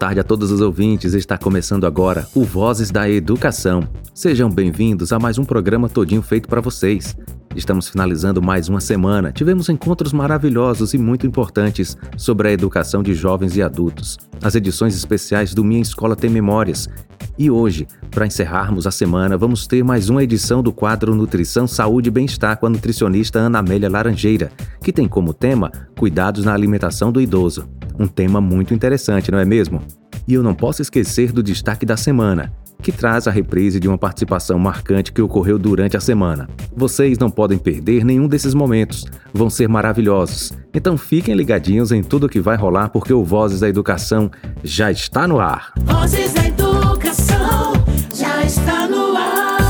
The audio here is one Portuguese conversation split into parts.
tarde a todos os ouvintes. Está começando agora o Vozes da Educação. Sejam bem-vindos a mais um programa todinho feito para vocês. Estamos finalizando mais uma semana. Tivemos encontros maravilhosos e muito importantes sobre a educação de jovens e adultos. As edições especiais do Minha Escola Tem Memórias. E hoje, para encerrarmos a semana, vamos ter mais uma edição do quadro Nutrição, Saúde e Bem-Estar com a nutricionista Ana Amélia Laranjeira, que tem como tema Cuidados na Alimentação do Idoso. Um tema muito interessante, não é mesmo? E eu não posso esquecer do destaque da semana que traz a reprise de uma participação marcante que ocorreu durante a semana. Vocês não podem perder nenhum desses momentos, vão ser maravilhosos. Então fiquem ligadinhos em tudo que vai rolar porque o Vozes da Educação já está no ar. Vozes da Educação já está no ar.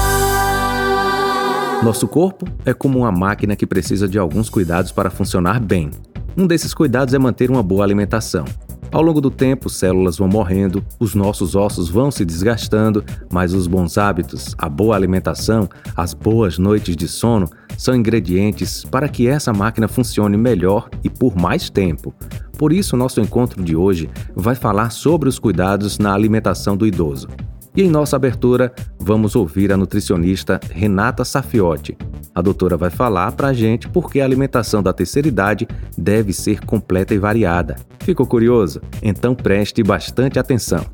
Nosso corpo é como uma máquina que precisa de alguns cuidados para funcionar bem. Um desses cuidados é manter uma boa alimentação. Ao longo do tempo, células vão morrendo, os nossos ossos vão se desgastando, mas os bons hábitos, a boa alimentação, as boas noites de sono são ingredientes para que essa máquina funcione melhor e por mais tempo. Por isso, nosso encontro de hoje vai falar sobre os cuidados na alimentação do idoso. E em nossa abertura, vamos ouvir a nutricionista Renata Safiotti. A doutora vai falar para a gente por que a alimentação da terceira idade deve ser completa e variada. Ficou curioso? Então preste bastante atenção.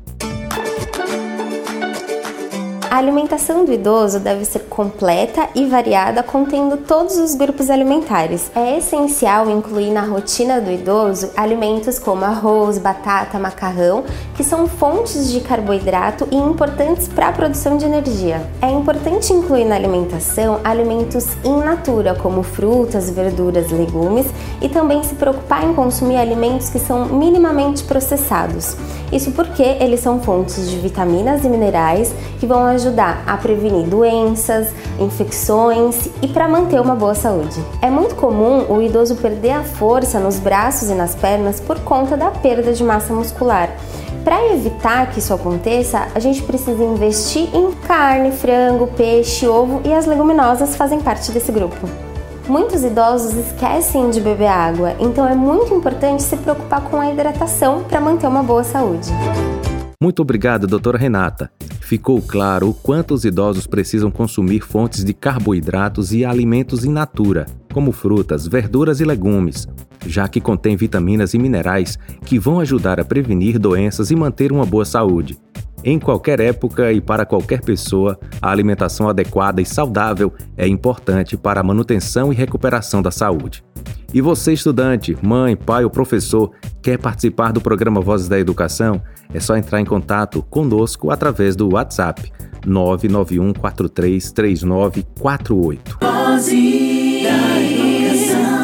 A alimentação do idoso deve ser completa e variada, contendo todos os grupos alimentares. É essencial incluir na rotina do idoso alimentos como arroz, batata, macarrão, que são fontes de carboidrato e importantes para a produção de energia. É importante incluir na alimentação alimentos in natura, como frutas, verduras, legumes, e também se preocupar em consumir alimentos que são minimamente processados. Isso porque eles são fontes de vitaminas e minerais que vão ajudar a prevenir doenças, infecções e para manter uma boa saúde. É muito comum o idoso perder a força nos braços e nas pernas por conta da perda de massa muscular. Para evitar que isso aconteça, a gente precisa investir em carne, frango, peixe, ovo e as leguminosas fazem parte desse grupo. Muitos idosos esquecem de beber água, então é muito importante se preocupar com a hidratação para manter uma boa saúde. Muito obrigado, doutora Renata. Ficou claro o quanto os idosos precisam consumir fontes de carboidratos e alimentos in natura, como frutas, verduras e legumes, já que contém vitaminas e minerais que vão ajudar a prevenir doenças e manter uma boa saúde. Em qualquer época e para qualquer pessoa, a alimentação adequada e saudável é importante para a manutenção e recuperação da saúde. E você, estudante, mãe, pai ou professor, quer participar do programa Vozes da Educação? É só entrar em contato conosco através do WhatsApp 991 433948. Vozes da Educação.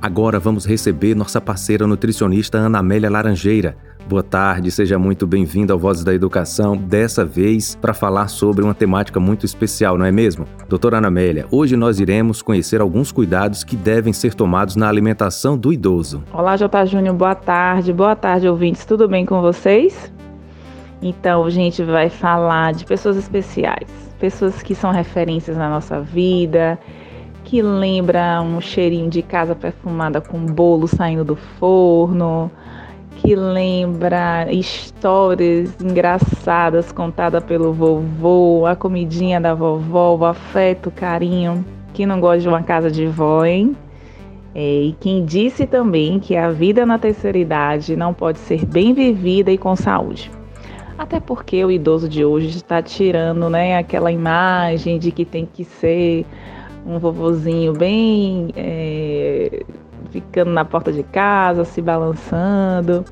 Agora vamos receber nossa parceira nutricionista Ana Amélia Laranjeira. Boa tarde, seja muito bem-vindo ao Vozes da Educação, dessa vez para falar sobre uma temática muito especial, não é mesmo? Doutora Ana Amélia, hoje nós iremos conhecer alguns cuidados que devem ser tomados na alimentação do idoso. Olá, J. Júnior, boa tarde. Boa tarde, ouvintes. Tudo bem com vocês? Então, a gente vai falar de pessoas especiais, pessoas que são referências na nossa vida, que lembram um cheirinho de casa perfumada com bolo saindo do forno, que lembra histórias engraçadas contadas pelo vovô, a comidinha da vovó, o afeto, o carinho. Quem não gosta de uma casa de vó, hein? É, e quem disse também que a vida na terceira idade não pode ser bem vivida e com saúde. Até porque o idoso de hoje está tirando né, aquela imagem de que tem que ser um vovozinho bem é, ficando na porta de casa, se balançando.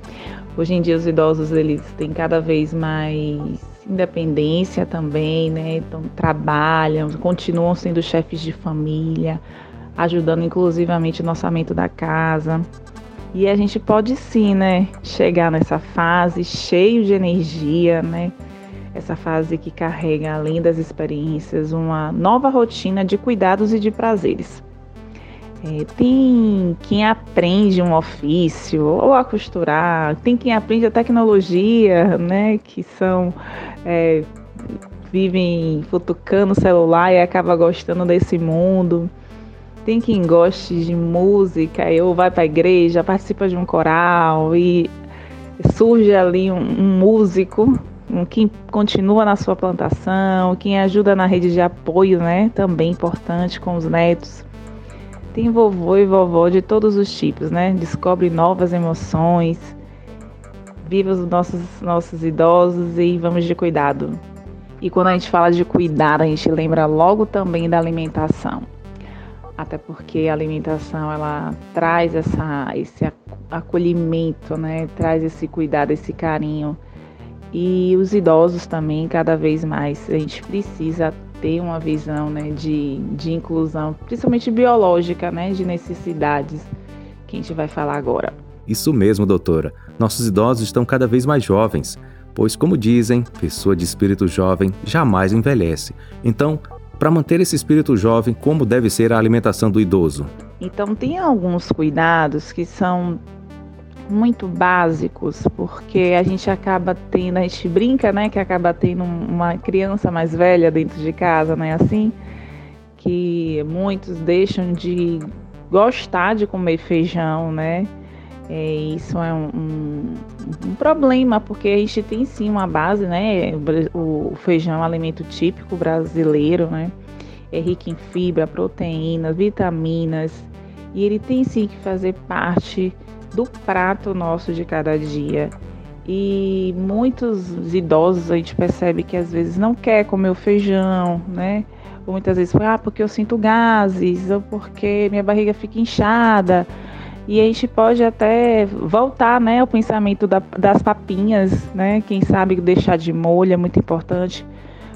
Hoje em dia os idosos eles têm cada vez mais independência também, né? Então trabalham, continuam sendo chefes de família, ajudando inclusivamente no orçamento da casa. E a gente pode sim, né, chegar nessa fase cheio de energia, né? Essa fase que carrega, além das experiências, uma nova rotina de cuidados e de prazeres. É, tem quem aprende um ofício ou a costurar, tem quem aprende a tecnologia, né? Que são é, vivem futucando o celular e acaba gostando desse mundo. Tem quem goste de música ou vai para a igreja, participa de um coral e surge ali um, um músico, um, quem continua na sua plantação, quem ajuda na rede de apoio, né? Também importante com os netos. Tem vovô e vovó de todos os tipos, né? Descobre novas emoções, viva os nossos, nossos idosos e vamos de cuidado. E quando a gente fala de cuidar, a gente lembra logo também da alimentação. Até porque a alimentação ela traz essa, esse acolhimento, né? Traz esse cuidado, esse carinho. E os idosos também, cada vez mais, a gente precisa ter uma visão né, de, de inclusão, principalmente biológica, né, de necessidades, que a gente vai falar agora. Isso mesmo, doutora. Nossos idosos estão cada vez mais jovens, pois, como dizem, pessoa de espírito jovem jamais envelhece. Então, para manter esse espírito jovem, como deve ser a alimentação do idoso? Então, tem alguns cuidados que são muito básicos, porque a gente acaba tendo, a gente brinca, né, que acaba tendo uma criança mais velha dentro de casa, né, assim, que muitos deixam de gostar de comer feijão, né, é, isso é um, um, um, problema, porque a gente tem sim uma base, né? O feijão é um alimento típico brasileiro, né? É rico em fibra, proteínas, vitaminas, e ele tem sim que fazer parte do prato nosso de cada dia. E muitos idosos a gente percebe que às vezes não quer comer o feijão, né? Ou muitas vezes, ah, porque eu sinto gases, ou porque minha barriga fica inchada e a gente pode até voltar né, ao pensamento da, das papinhas, né? Quem sabe deixar de molho é muito importante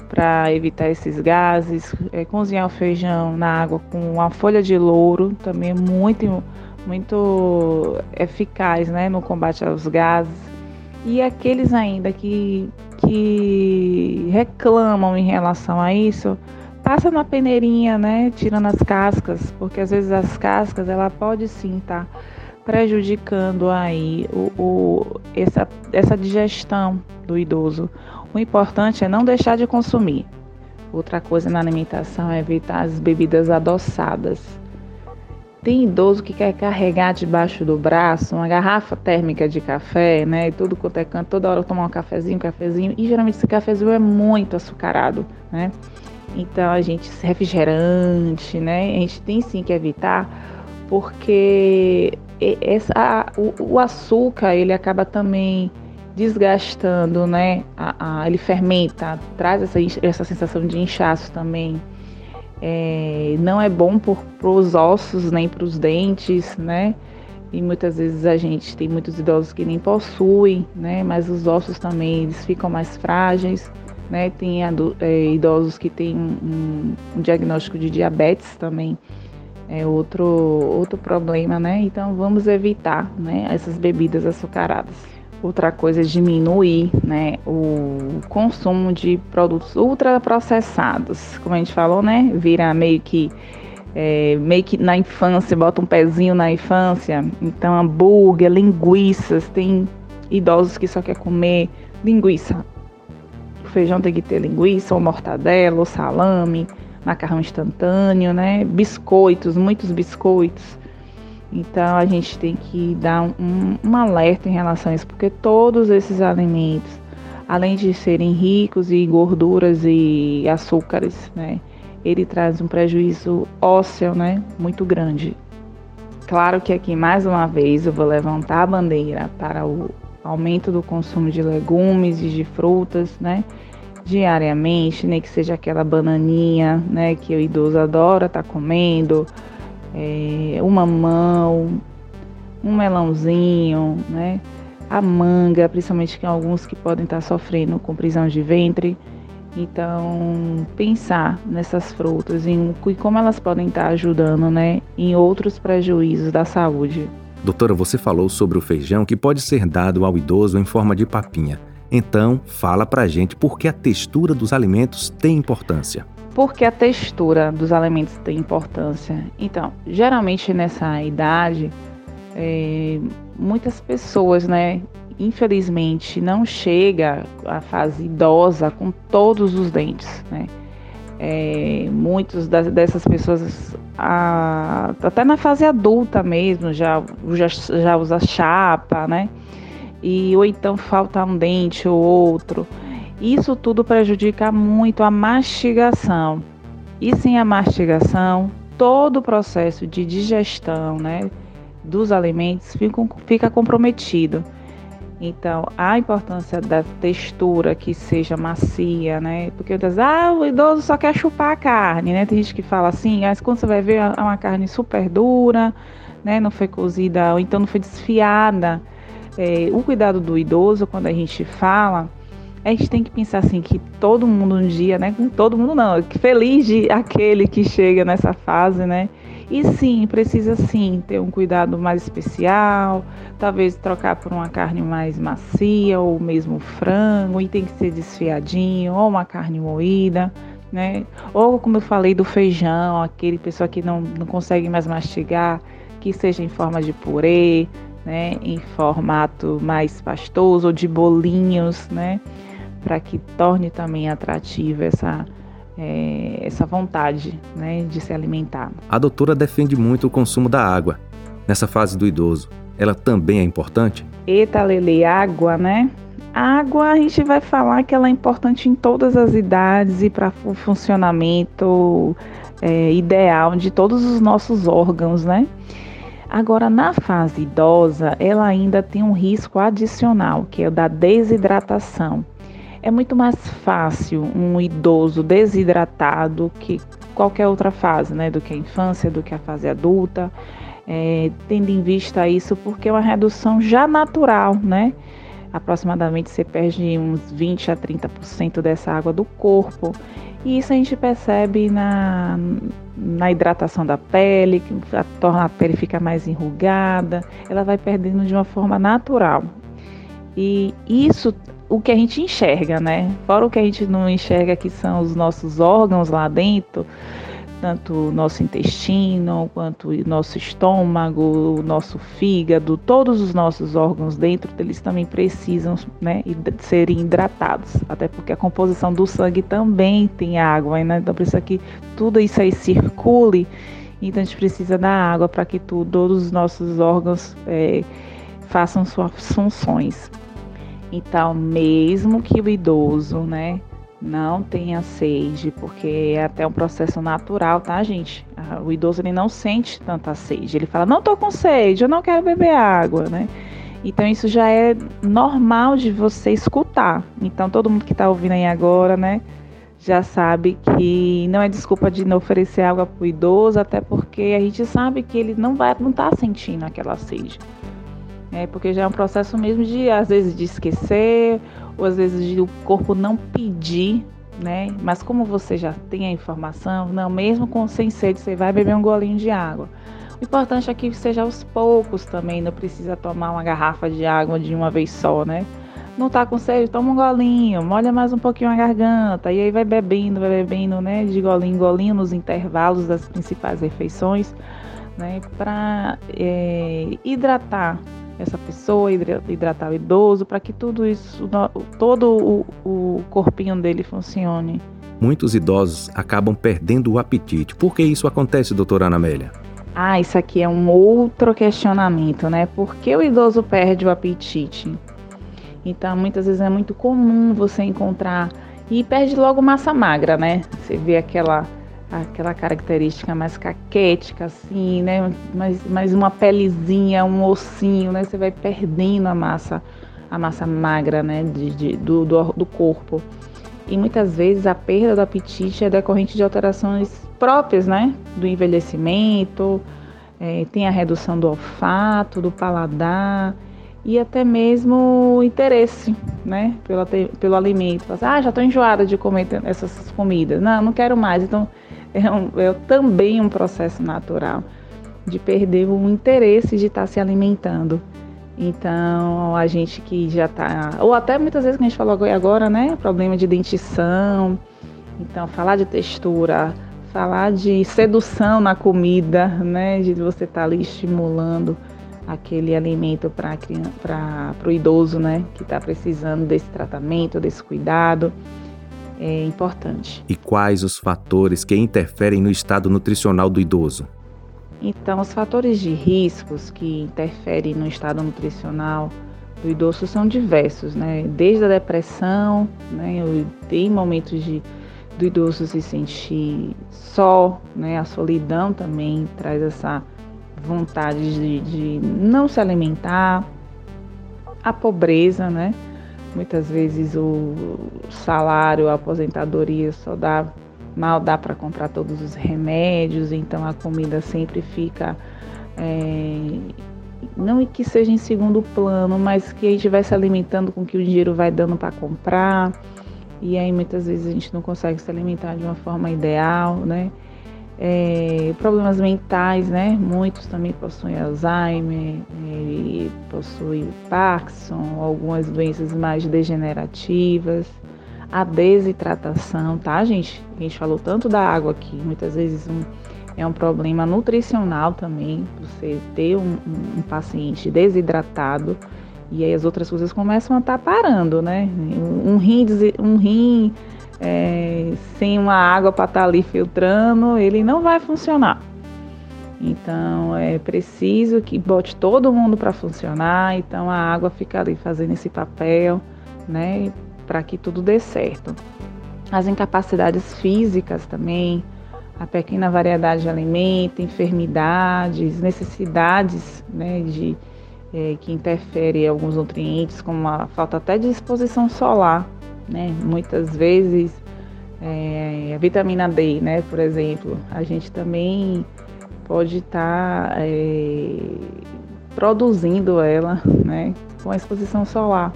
para evitar esses gases. É, cozinhar o feijão na água com uma folha de louro também é muito, muito eficaz né, no combate aos gases. E aqueles ainda que, que reclamam em relação a isso, passa na peneirinha, né, tirando as cascas, porque às vezes as cascas ela pode sim estar tá prejudicando aí o, o, essa, essa digestão do idoso. O importante é não deixar de consumir. Outra coisa na alimentação é evitar as bebidas adoçadas. Tem idoso que quer carregar debaixo do braço uma garrafa térmica de café, né? E tudo quanto é canto, toda hora tomar um cafezinho, um cafezinho. E geralmente esse cafezinho é muito açucarado, né? Então a gente refrigerante, né? A gente tem sim que evitar porque essa, o, o açúcar ele acaba também desgastando, né? A, a, ele fermenta, traz essa, essa sensação de inchaço também. É, não é bom para os ossos nem para os dentes, né? E muitas vezes a gente tem muitos idosos que nem possuem, né? Mas os ossos também eles ficam mais frágeis né? Tem é, idosos que têm um, um, diagnóstico de diabetes também, é outro, outro problema, né? Então vamos evitar né, essas bebidas açucaradas. Outra coisa é diminuir né, o consumo de produtos ultraprocessados. Como a gente falou, né? Vira meio que é, meio que na infância, bota um pezinho na infância. Então, hambúrguer, linguiças, tem idosos que só quer comer linguiça o feijão tem que ter linguiça, ou mortadela, ou salame, macarrão instantâneo, né? Biscoitos, muitos biscoitos. Então a gente tem que dar um, um alerta em relação a isso, porque todos esses alimentos, além de serem ricos em gorduras e açúcares, né? Ele traz um prejuízo ósseo, né? Muito grande. Claro que aqui mais uma vez eu vou levantar a bandeira para o aumento do consumo de legumes e de frutas, né? Diariamente, nem né, que seja aquela bananinha, né? Que o idoso adora estar tá comendo, é, um mamão, um melãozinho, né? A manga, principalmente que alguns que podem estar sofrendo com prisão de ventre. Então, pensar nessas frutas e como elas podem estar ajudando, né, em outros prejuízos da saúde. Doutora, você falou sobre o feijão que pode ser dado ao idoso em forma de papinha. Então, fala pra gente por que a textura dos alimentos tem importância. Porque a textura dos alimentos tem importância. Então, geralmente nessa idade, é, muitas pessoas, né, infelizmente, não chega à fase idosa com todos os dentes, né? É, muitos dessas pessoas, a, até na fase adulta mesmo, já, já, já usa chapa, né? e ou então falta um dente ou outro. Isso tudo prejudica muito a mastigação. E sem a mastigação, todo o processo de digestão né, dos alimentos fica, fica comprometido. Então, a importância da textura que seja macia, né? Porque ah, o idoso só quer chupar a carne, né? Tem gente que fala assim, mas quando você vai ver é uma carne super dura, né? Não foi cozida, ou então não foi desfiada. É, o cuidado do idoso, quando a gente fala, a gente tem que pensar assim que todo mundo um dia, né? Todo mundo não, feliz de aquele que chega nessa fase, né? E sim, precisa sim ter um cuidado mais especial, talvez trocar por uma carne mais macia, ou mesmo frango, e tem que ser desfiadinho, ou uma carne moída, né? Ou como eu falei do feijão, aquele pessoa que não, não consegue mais mastigar, que seja em forma de purê, né? Em formato mais pastoso, ou de bolinhos, né? Para que torne também atrativa essa é, essa vontade né, de se alimentar. A doutora defende muito o consumo da água. Nessa fase do idoso, ela também é importante? Eita, Lele, água, né? água a gente vai falar que ela é importante em todas as idades e para o funcionamento é, ideal de todos os nossos órgãos, né? Agora, na fase idosa, ela ainda tem um risco adicional, que é o da desidratação. É muito mais fácil um idoso desidratado que qualquer outra fase, né, do que a infância, do que a fase adulta, é, tendo em vista isso, porque é uma redução já natural, né? Aproximadamente você perde uns 20 a 30% dessa água do corpo. E isso a gente percebe na, na hidratação da pele, que torna a pele ficar mais enrugada, ela vai perdendo de uma forma natural. E isso o que a gente enxerga, né? Fora o que a gente não enxerga, que são os nossos órgãos lá dentro, tanto o nosso intestino, quanto o nosso estômago, o nosso fígado, todos os nossos órgãos dentro, eles também precisam né, serem hidratados, até porque a composição do sangue também tem água, né? então precisa que tudo isso aí circule, então a gente precisa da água para que todos os nossos órgãos é, façam suas funções. Então, mesmo que o idoso, né, não tenha sede, porque é até um processo natural, tá, gente? O idoso ele não sente tanta sede. Ele fala: "Não tô com sede, eu não quero beber água", né? Então isso já é normal de você escutar. Então todo mundo que está ouvindo aí agora, né, já sabe que não é desculpa de não oferecer água para o idoso, até porque a gente sabe que ele não vai, não tá sentindo aquela sede. É, porque já é um processo mesmo de, às vezes, de esquecer, ou às vezes de o corpo não pedir, né? Mas como você já tem a informação, não, mesmo com sem sede, você vai beber um golinho de água. O importante é que seja aos poucos também, não precisa tomar uma garrafa de água de uma vez só, né? Não tá com sede, toma um golinho, molha mais um pouquinho a garganta, e aí vai bebendo, vai bebendo, né? De golinho em golinho nos intervalos das principais refeições, né? Para é, hidratar essa pessoa, hidratar o idoso, para que tudo isso, todo o, o corpinho dele funcione. Muitos idosos acabam perdendo o apetite. Por que isso acontece, doutora Ana Amélia? Ah, isso aqui é um outro questionamento, né? Por que o idoso perde o apetite? Então, muitas vezes é muito comum você encontrar e perde logo massa magra, né? Você vê aquela aquela característica mais caquética, assim, né? Mais, mais uma pelezinha, um ossinho, né? Você vai perdendo a massa, a massa magra, né? De, de do, do, do corpo. E muitas vezes a perda do apetite é decorrente de alterações próprias, né? Do envelhecimento, é, tem a redução do olfato, do paladar e até mesmo interesse, né? Pelo, pelo alimento. Ah, já estou enjoada de comer essas comidas. Não, não quero mais. Então, é, um, é também um processo natural de perder o interesse de estar tá se alimentando. Então, a gente que já está, ou até muitas vezes que a gente falou agora, né, problema de dentição. Então, falar de textura, falar de sedução na comida, né, de você estar tá ali estimulando aquele alimento para o idoso, né, que está precisando desse tratamento, desse cuidado é importante. E quais os fatores que interferem no estado nutricional do idoso? Então, os fatores de riscos que interferem no estado nutricional do idoso são diversos, né? Desde a depressão, né? Tem momentos de do idoso se sentir só, né? A solidão também traz essa vontade de, de não se alimentar, a pobreza, né? Muitas vezes o salário, a aposentadoria só dá mal dá para comprar todos os remédios, então a comida sempre fica é, não que seja em segundo plano, mas que a gente vai se alimentando com o que o dinheiro vai dando para comprar. E aí muitas vezes a gente não consegue se alimentar de uma forma ideal, né? É, problemas mentais, né? Muitos também possuem Alzheimer, é, possuem Parkinson, algumas doenças mais degenerativas, a desidratação, tá, gente? A gente falou tanto da água aqui, muitas vezes um, é um problema nutricional também, você ter um, um, um paciente desidratado e aí as outras coisas começam a estar tá parando, né? Um, rim, um rim é, sem uma água para estar tá ali filtrando, ele não vai funcionar. Então é preciso que bote todo mundo para funcionar. Então a água fica ali fazendo esse papel, né? Para que tudo dê certo. As incapacidades físicas também, a pequena variedade de alimento, enfermidades, necessidades né, de, é, que interferem em alguns nutrientes, como a falta até de exposição solar. Né? Muitas vezes é, a vitamina D, né, por exemplo, a gente também pode estar tá, é, produzindo ela né, com a exposição solar.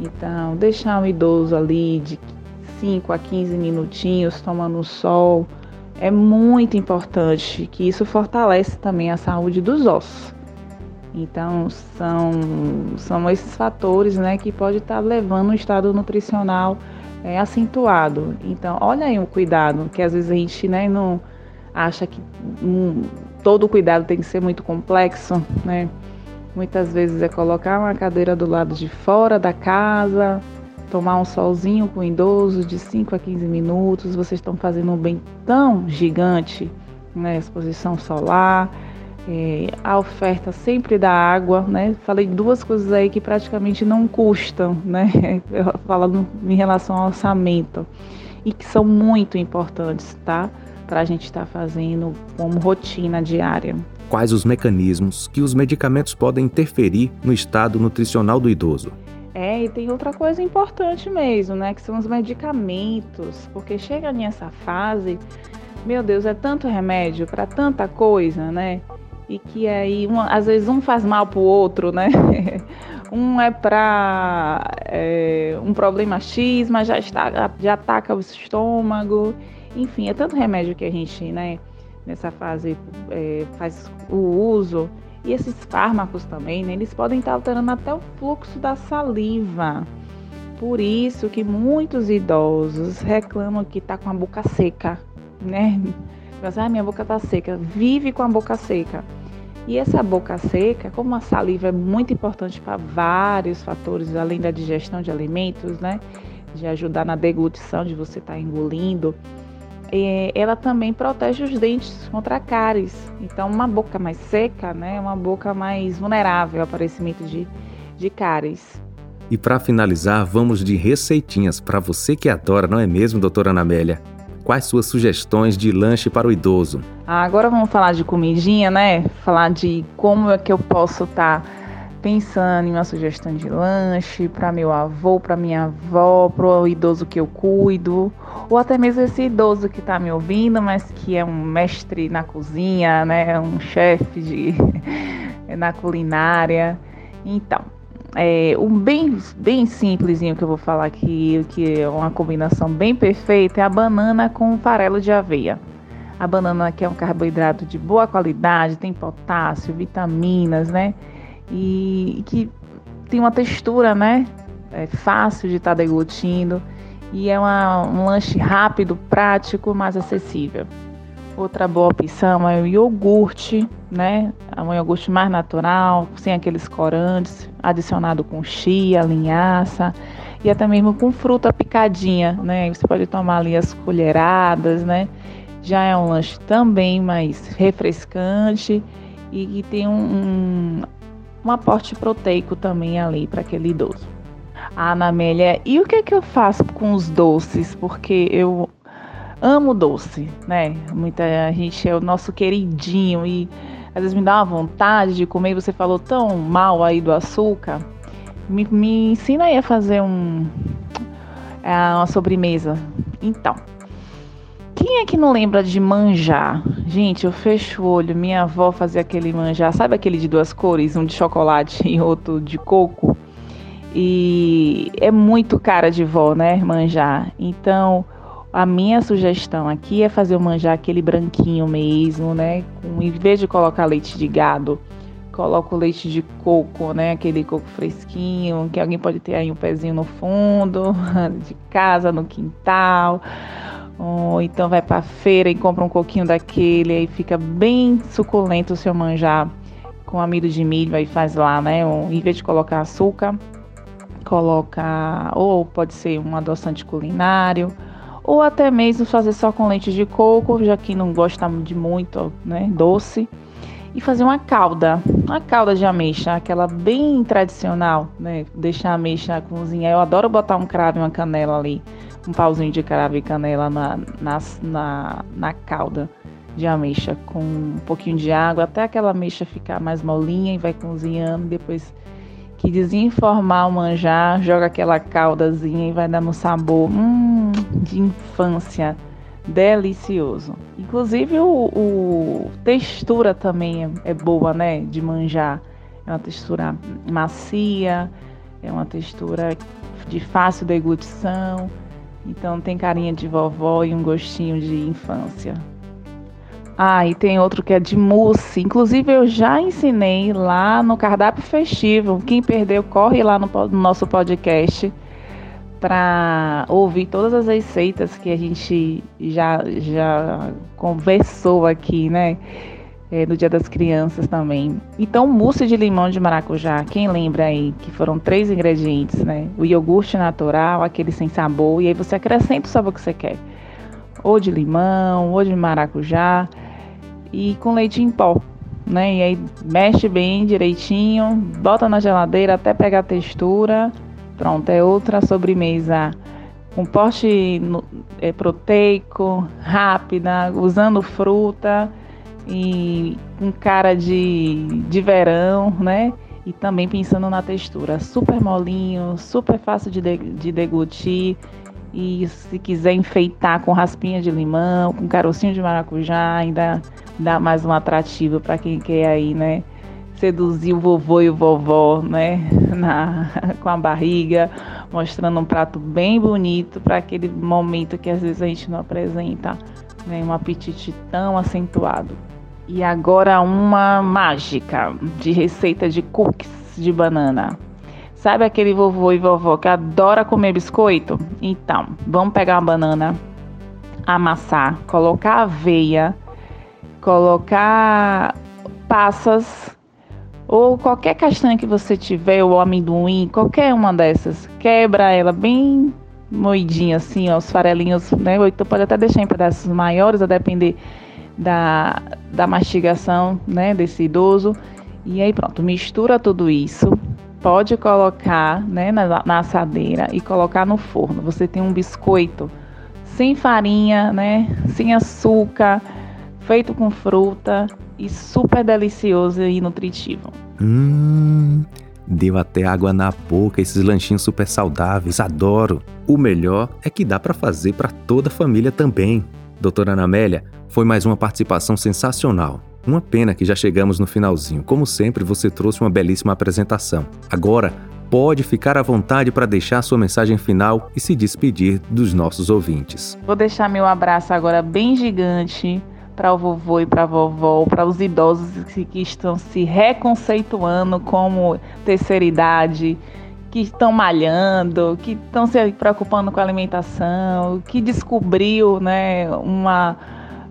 Então, deixar um idoso ali de 5 a 15 minutinhos tomando sol, é muito importante, que isso fortalece também a saúde dos ossos. Então, são, são esses fatores né, que pode estar levando o estado nutricional é, acentuado. Então, olha aí o cuidado, que às vezes a gente né, não acha que um, todo cuidado tem que ser muito complexo, né? Muitas vezes é colocar uma cadeira do lado de fora da casa, tomar um solzinho com o idoso de 5 a 15 minutos, vocês estão fazendo um bem tão gigante, né? Exposição solar, é, a oferta sempre da água, né? Falei duas coisas aí que praticamente não custam, né? Falando em relação ao orçamento e que são muito importantes, tá? Para a gente estar tá fazendo como rotina diária. Quais os mecanismos que os medicamentos podem interferir no estado nutricional do idoso? É, e tem outra coisa importante mesmo, né? Que são os medicamentos, porque chega nessa fase, meu Deus, é tanto remédio para tanta coisa, né? E que aí, uma, às vezes, um faz mal pro outro, né? um é para é, um problema X, mas já, está, já ataca o estômago. Enfim, é tanto remédio que a gente, né, nessa fase, é, faz o uso. E esses fármacos também, né, eles podem estar alterando até o fluxo da saliva. Por isso que muitos idosos reclamam que está com a boca seca, né? Mas, ah, minha boca está seca. Vive com a boca seca. E essa boca seca, como a saliva é muito importante para vários fatores, além da digestão de alimentos, né? De ajudar na deglutição, de você estar tá engolindo é, ela também protege os dentes contra cáries. Então, uma boca mais seca né, é uma boca mais vulnerável ao aparecimento de, de cáries. E para finalizar, vamos de receitinhas para você que adora, não é mesmo, doutora Anamélia? Quais suas sugestões de lanche para o idoso? Ah, agora vamos falar de comidinha, né? Falar de como é que eu posso estar tá pensando em uma sugestão de lanche para meu avô, para minha avó, para o idoso que eu cuido, ou até mesmo esse idoso que está me ouvindo, mas que é um mestre na cozinha, né, um chefe de na culinária. Então, é, um bem, bem simplesinho que eu vou falar aqui, que é uma combinação bem perfeita, é a banana com farelo de aveia. A banana que é um carboidrato de boa qualidade, tem potássio, vitaminas, né? e que tem uma textura, né? É fácil de estar tá deglutindo e é uma, um lanche rápido, prático, mais acessível. Outra boa opção é o iogurte, né? É um iogurte mais natural, sem aqueles corantes, adicionado com chia, linhaça e até mesmo com fruta picadinha, né? Você pode tomar ali as colheradas, né? Já é um lanche também mais refrescante e que tem um, um um aporte proteico também ali para aquele idoso. Ana Amélia, e o que é que eu faço com os doces? Porque eu amo doce, né? Muita gente é o nosso queridinho e às vezes me dá uma vontade de comer. Você falou tão mal aí do açúcar. Me, me ensina aí a fazer um, é, uma sobremesa. Então, quem é que não lembra de manjar? Gente, eu fecho o olho. Minha avó fazia aquele manjar, sabe aquele de duas cores, um de chocolate e outro de coco? E é muito cara de vó, né, manjar. Então, a minha sugestão aqui é fazer o manjar aquele branquinho mesmo, né? Em vez de colocar leite de gado, coloco leite de coco, né? Aquele coco fresquinho, que alguém pode ter aí um pezinho no fundo de casa, no quintal. Ou então vai para feira e compra um coquinho daquele, aí fica bem suculento o seu manjar com amido de milho, aí faz lá, né? Em vez de colocar açúcar, coloca ou pode ser um adoçante culinário ou até mesmo fazer só com leite de coco, já que não gosta de muito, né, doce, e fazer uma calda, uma calda de ameixa, aquela bem tradicional, né, deixar a ameixa cozinhar. Eu adoro botar um cravo e uma canela ali, um pauzinho de cravo e canela na, na, na, na calda de ameixa com um pouquinho de água até aquela ameixa ficar mais molinha e vai cozinhando. Depois que desenformar o manjar, joga aquela caldazinha e vai dando sabor. Hum, de infância delicioso. Inclusive o, o textura também é, é, boa, né? De manjar. É uma textura macia, é uma textura de fácil deglutição. Então tem carinha de vovó e um gostinho de infância. Ah, e tem outro que é de mousse. Inclusive eu já ensinei lá no cardápio festivo. Quem perdeu, corre lá no, no nosso podcast para ouvir todas as receitas que a gente já, já conversou aqui, né? É, no Dia das Crianças também. Então, mousse de limão de maracujá, quem lembra aí que foram três ingredientes, né? O iogurte natural, aquele sem sabor, e aí você acrescenta o sabor que você quer. Ou de limão, ou de maracujá, e com leite em pó, né? E aí mexe bem direitinho, bota na geladeira até pegar a textura Pronto, é outra sobremesa com porte é, proteico, rápida, usando fruta e com cara de, de verão, né? E também pensando na textura. Super molinho, super fácil de, de, de deglutir. E se quiser enfeitar com raspinha de limão, com carocinho de maracujá, ainda dá mais um atrativo para quem quer aí, né? seduzir o vovô e o vovó, né, na, com a barriga, mostrando um prato bem bonito para aquele momento que às vezes a gente não apresenta, né, um apetite tão acentuado. E agora uma mágica de receita de cookies de banana. Sabe aquele vovô e vovó que adora comer biscoito? Então, vamos pegar uma banana, amassar, colocar aveia, colocar passas ou qualquer castanha que você tiver, ou amendoim, qualquer uma dessas, quebra ela bem moidinha assim, ó, os farelinhos, né? Ou então pode até deixar em pedaços maiores, a depender da, da mastigação, né, desse idoso. E aí pronto, mistura tudo isso, pode colocar, né, na, na assadeira e colocar no forno. Você tem um biscoito sem farinha, né, sem açúcar, feito com fruta e super delicioso e nutritivo. Hum, deu até água na boca esses lanchinhos super saudáveis, adoro. O melhor é que dá para fazer para toda a família também. Doutora Ana Amélia, foi mais uma participação sensacional. Uma pena que já chegamos no finalzinho. Como sempre, você trouxe uma belíssima apresentação. Agora, pode ficar à vontade para deixar sua mensagem final e se despedir dos nossos ouvintes. Vou deixar meu abraço agora bem gigante para o vovô e para a vovó, para os idosos que estão se reconceituando como terceira idade, que estão malhando, que estão se preocupando com a alimentação, que descobriu né, uma,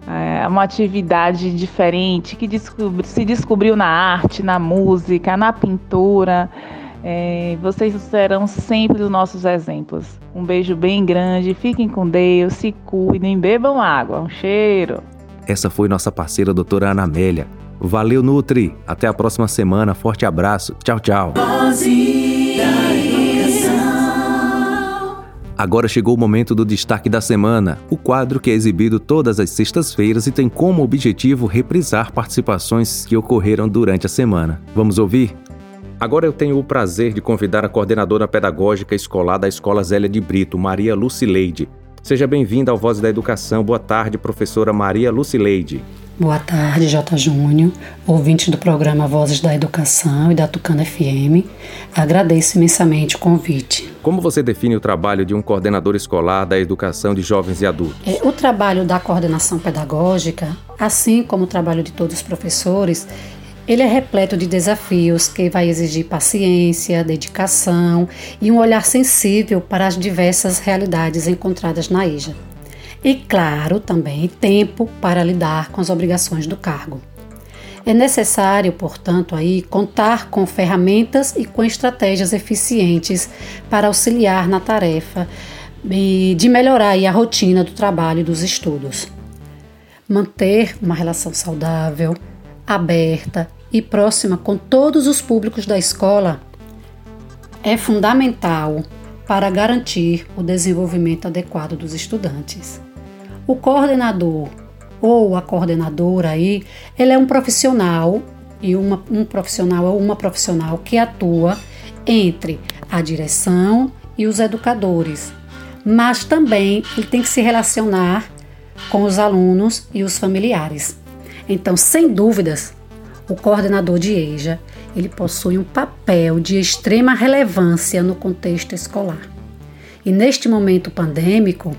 é, uma atividade diferente, que descobri, se descobriu na arte, na música, na pintura. É, vocês serão sempre os nossos exemplos. Um beijo bem grande, fiquem com Deus, se cuidem, bebam água. Um cheiro! Essa foi nossa parceira doutora Ana Amélia. Valeu, Nutri. Até a próxima semana. Forte abraço. Tchau, tchau. Agora chegou o momento do destaque da semana, o quadro que é exibido todas as sextas-feiras e tem como objetivo reprisar participações que ocorreram durante a semana. Vamos ouvir? Agora eu tenho o prazer de convidar a coordenadora pedagógica escolar da Escola Zélia de Brito, Maria Lucileide. Seja bem-vinda ao Voz da Educação. Boa tarde, professora Maria Lucileide. Boa tarde, J. Júnior, ouvinte do programa Vozes da Educação e da Tucana FM. Agradeço imensamente o convite. Como você define o trabalho de um coordenador escolar da educação de jovens e adultos? É, o trabalho da coordenação pedagógica, assim como o trabalho de todos os professores, ele é repleto de desafios que vai exigir paciência, dedicação e um olhar sensível para as diversas realidades encontradas na EJA. E, claro, também tempo para lidar com as obrigações do cargo. É necessário, portanto, aí contar com ferramentas e com estratégias eficientes para auxiliar na tarefa de melhorar a rotina do trabalho e dos estudos. Manter uma relação saudável, aberta e próxima com todos os públicos da escola é fundamental para garantir o desenvolvimento adequado dos estudantes. O coordenador ou a coordenadora aí, ele é um profissional e uma, um profissional ou uma profissional que atua entre a direção e os educadores, mas também ele tem que se relacionar com os alunos e os familiares. Então, sem dúvidas, o coordenador de EJA ele possui um papel de extrema relevância no contexto escolar. E neste momento pandêmico,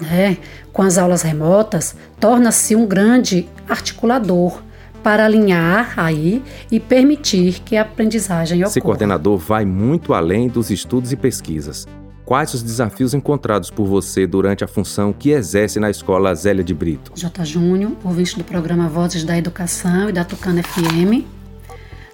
né, com as aulas remotas, torna-se um grande articulador para alinhar aí e permitir que a aprendizagem ocorra. Esse coordenador vai muito além dos estudos e pesquisas. Quais os desafios encontrados por você durante a função que exerce na Escola Zélia de Brito? J. Júnior, ouvinte do programa Vozes da Educação e da Tucana FM.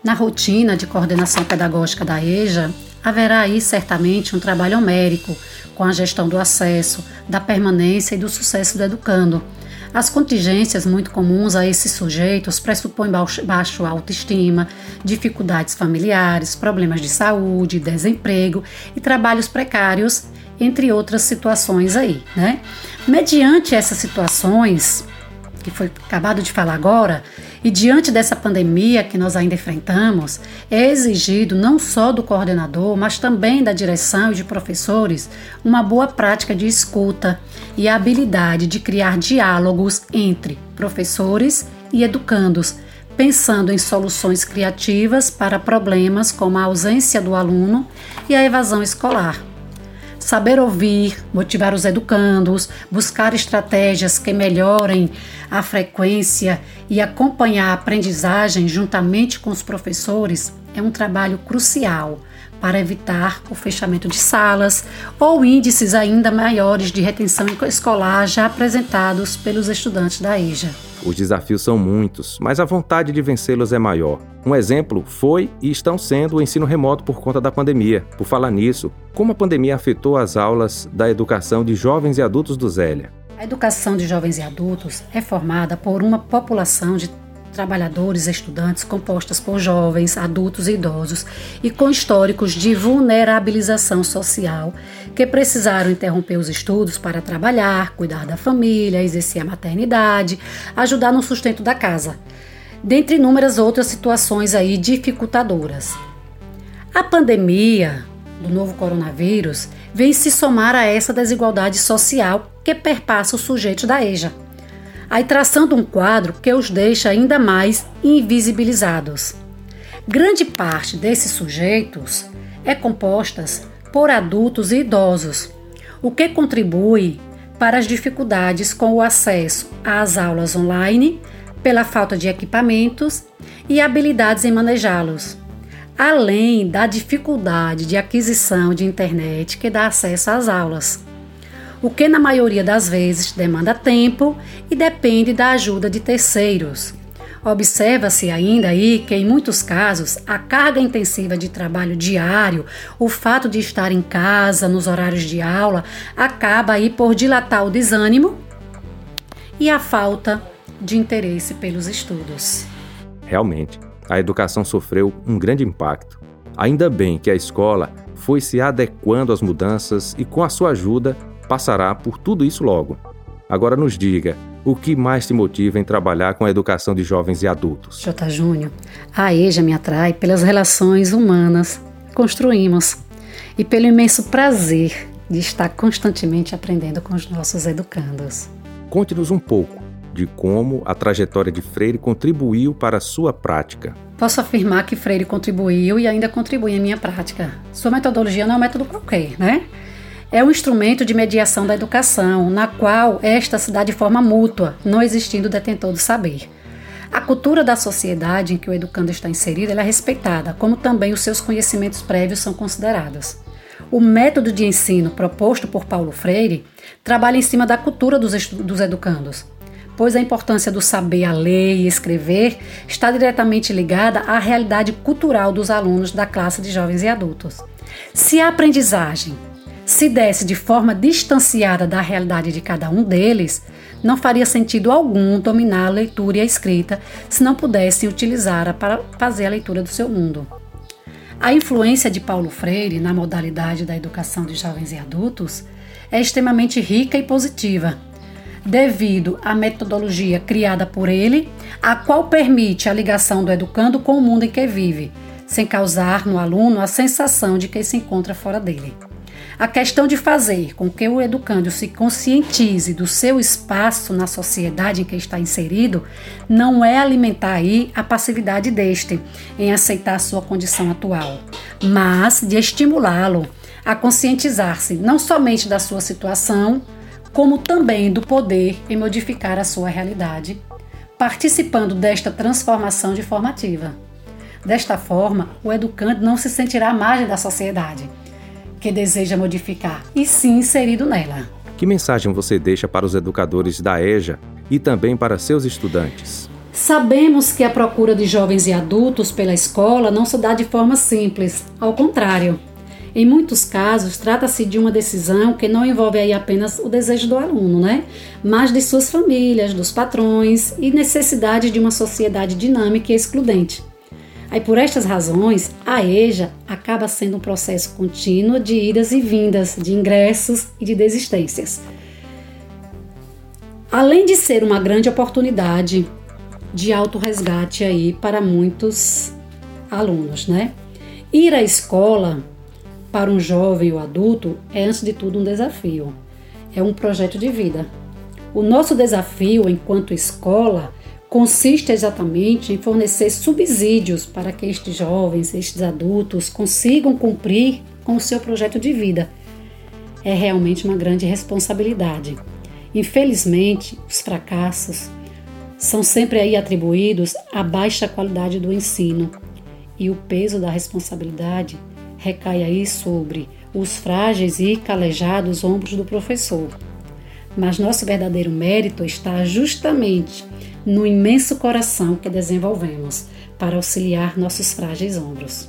Na rotina de coordenação pedagógica da EJA, haverá aí certamente um trabalho homérico com a gestão do acesso, da permanência e do sucesso do educando. As contingências muito comuns a esses sujeitos pressupõem baixo autoestima, dificuldades familiares, problemas de saúde, desemprego e trabalhos precários, entre outras situações aí, né? Mediante essas situações, que foi acabado de falar agora, e diante dessa pandemia que nós ainda enfrentamos, é exigido não só do coordenador, mas também da direção e de professores uma boa prática de escuta e a habilidade de criar diálogos entre professores e educandos, pensando em soluções criativas para problemas como a ausência do aluno e a evasão escolar saber ouvir, motivar os educandos, buscar estratégias que melhorem a frequência e acompanhar a aprendizagem juntamente com os professores é um trabalho crucial para evitar o fechamento de salas ou índices ainda maiores de retenção escolar já apresentados pelos estudantes da EJA. Os desafios são muitos, mas a vontade de vencê-los é maior. Um exemplo foi e estão sendo o ensino remoto por conta da pandemia. Por falar nisso, como a pandemia afetou as aulas da educação de jovens e adultos do Zélia? A educação de jovens e adultos é formada por uma população de trabalhadores estudantes compostas por jovens, adultos e idosos e com históricos de vulnerabilização social que precisaram interromper os estudos para trabalhar, cuidar da família, exercer a maternidade, ajudar no sustento da casa, dentre inúmeras outras situações aí dificultadoras. A pandemia do novo coronavírus vem se somar a essa desigualdade social que perpassa o sujeito da EJA aí traçando um quadro que os deixa ainda mais invisibilizados. Grande parte desses sujeitos é composta por adultos e idosos, o que contribui para as dificuldades com o acesso às aulas online, pela falta de equipamentos e habilidades em manejá-los, além da dificuldade de aquisição de internet que dá acesso às aulas o que na maioria das vezes demanda tempo e depende da ajuda de terceiros. Observa-se ainda aí que, em muitos casos, a carga intensiva de trabalho diário, o fato de estar em casa nos horários de aula, acaba aí por dilatar o desânimo e a falta de interesse pelos estudos. Realmente, a educação sofreu um grande impacto. Ainda bem que a escola foi se adequando às mudanças e, com a sua ajuda, passará por tudo isso logo. Agora nos diga, o que mais te motiva em trabalhar com a educação de jovens e adultos? J. Júnior, a EJA me atrai pelas relações humanas que construímos e pelo imenso prazer de estar constantemente aprendendo com os nossos educandos. Conte-nos um pouco de como a trajetória de Freire contribuiu para a sua prática. Posso afirmar que Freire contribuiu e ainda contribui em minha prática. Sua metodologia não é um método qualquer, né? É um instrumento de mediação da educação, na qual esta se dá de forma mútua, não existindo detentor do saber. A cultura da sociedade em que o educando está inserido é respeitada, como também os seus conhecimentos prévios são considerados. O método de ensino proposto por Paulo Freire trabalha em cima da cultura dos, dos educandos, pois a importância do saber a ler e escrever está diretamente ligada à realidade cultural dos alunos da classe de jovens e adultos. Se a aprendizagem se desse de forma distanciada da realidade de cada um deles, não faria sentido algum dominar a leitura e a escrita se não pudessem utilizá-la para fazer a leitura do seu mundo. A influência de Paulo Freire na modalidade da educação de jovens e adultos é extremamente rica e positiva, devido à metodologia criada por ele, a qual permite a ligação do educando com o mundo em que vive, sem causar no aluno a sensação de que se encontra fora dele. A questão de fazer com que o educando se conscientize do seu espaço na sociedade em que está inserido não é alimentar aí a passividade deste em aceitar sua condição atual, mas de estimulá-lo a conscientizar-se não somente da sua situação, como também do poder em modificar a sua realidade, participando desta transformação de forma ativa. Desta forma, o educando não se sentirá à margem da sociedade, que deseja modificar, e sim inserido nela. Que mensagem você deixa para os educadores da EJA e também para seus estudantes? Sabemos que a procura de jovens e adultos pela escola não se dá de forma simples, ao contrário, em muitos casos, trata-se de uma decisão que não envolve aí apenas o desejo do aluno, né? mas de suas famílias, dos patrões e necessidade de uma sociedade dinâmica e excludente. Aí, por estas razões, a EJA acaba sendo um processo contínuo de idas e vindas, de ingressos e de desistências. Além de ser uma grande oportunidade de autorresgate aí para muitos alunos, né? Ir à escola para um jovem ou adulto é, antes de tudo, um desafio. É um projeto de vida. O nosso desafio enquanto escola consiste exatamente em fornecer subsídios para que estes jovens, estes adultos consigam cumprir com o seu projeto de vida. É realmente uma grande responsabilidade. Infelizmente, os fracassos são sempre aí atribuídos à baixa qualidade do ensino e o peso da responsabilidade recai aí sobre os frágeis e calejados ombros do professor. Mas nosso verdadeiro mérito está justamente no imenso coração que desenvolvemos para auxiliar nossos frágeis ombros.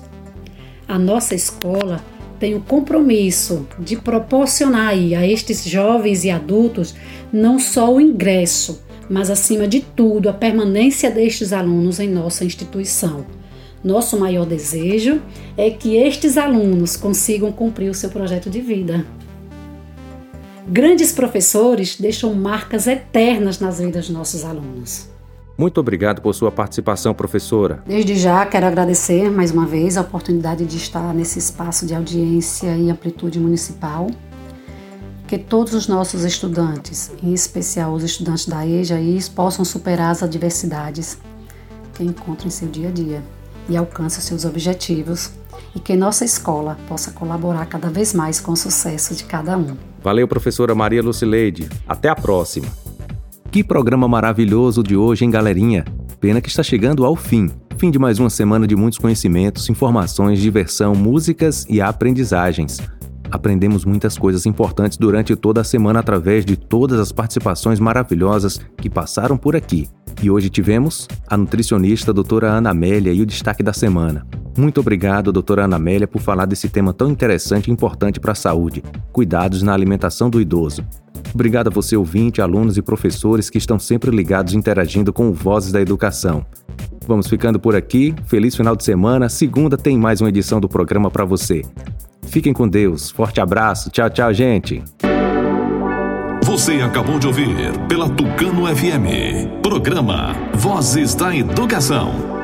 A nossa escola tem o compromisso de proporcionar a estes jovens e adultos não só o ingresso, mas acima de tudo a permanência destes alunos em nossa instituição nosso maior desejo é que estes alunos consigam cumprir o seu projeto de vida. Grandes professores deixam marcas eternas nas vidas dos nossos alunos. Muito obrigado por sua participação, professora. Desde já quero agradecer mais uma vez a oportunidade de estar nesse espaço de audiência e amplitude municipal. Que todos os nossos estudantes, em especial os estudantes da EJA, possam superar as adversidades que encontram em seu dia a dia e alcance seus objetivos e que nossa escola possa colaborar cada vez mais com o sucesso de cada um. Valeu, professora Maria Lucileide. Até a próxima. Que programa maravilhoso de hoje, hein, galerinha? Pena que está chegando ao fim. Fim de mais uma semana de muitos conhecimentos, informações, diversão, músicas e aprendizagens. Aprendemos muitas coisas importantes durante toda a semana através de todas as participações maravilhosas que passaram por aqui. E hoje tivemos a nutricionista doutora Ana Amélia e o destaque da semana. Muito obrigado, doutora Ana Amélia, por falar desse tema tão interessante e importante para a saúde: cuidados na alimentação do idoso. Obrigado a você, ouvinte, alunos e professores que estão sempre ligados interagindo com o Vozes da Educação. Vamos ficando por aqui. Feliz final de semana. Segunda tem mais uma edição do programa para você. Fiquem com Deus. Forte abraço. Tchau, tchau, gente. Você acabou de ouvir pela Tucano FM. Programa Vozes da Educação.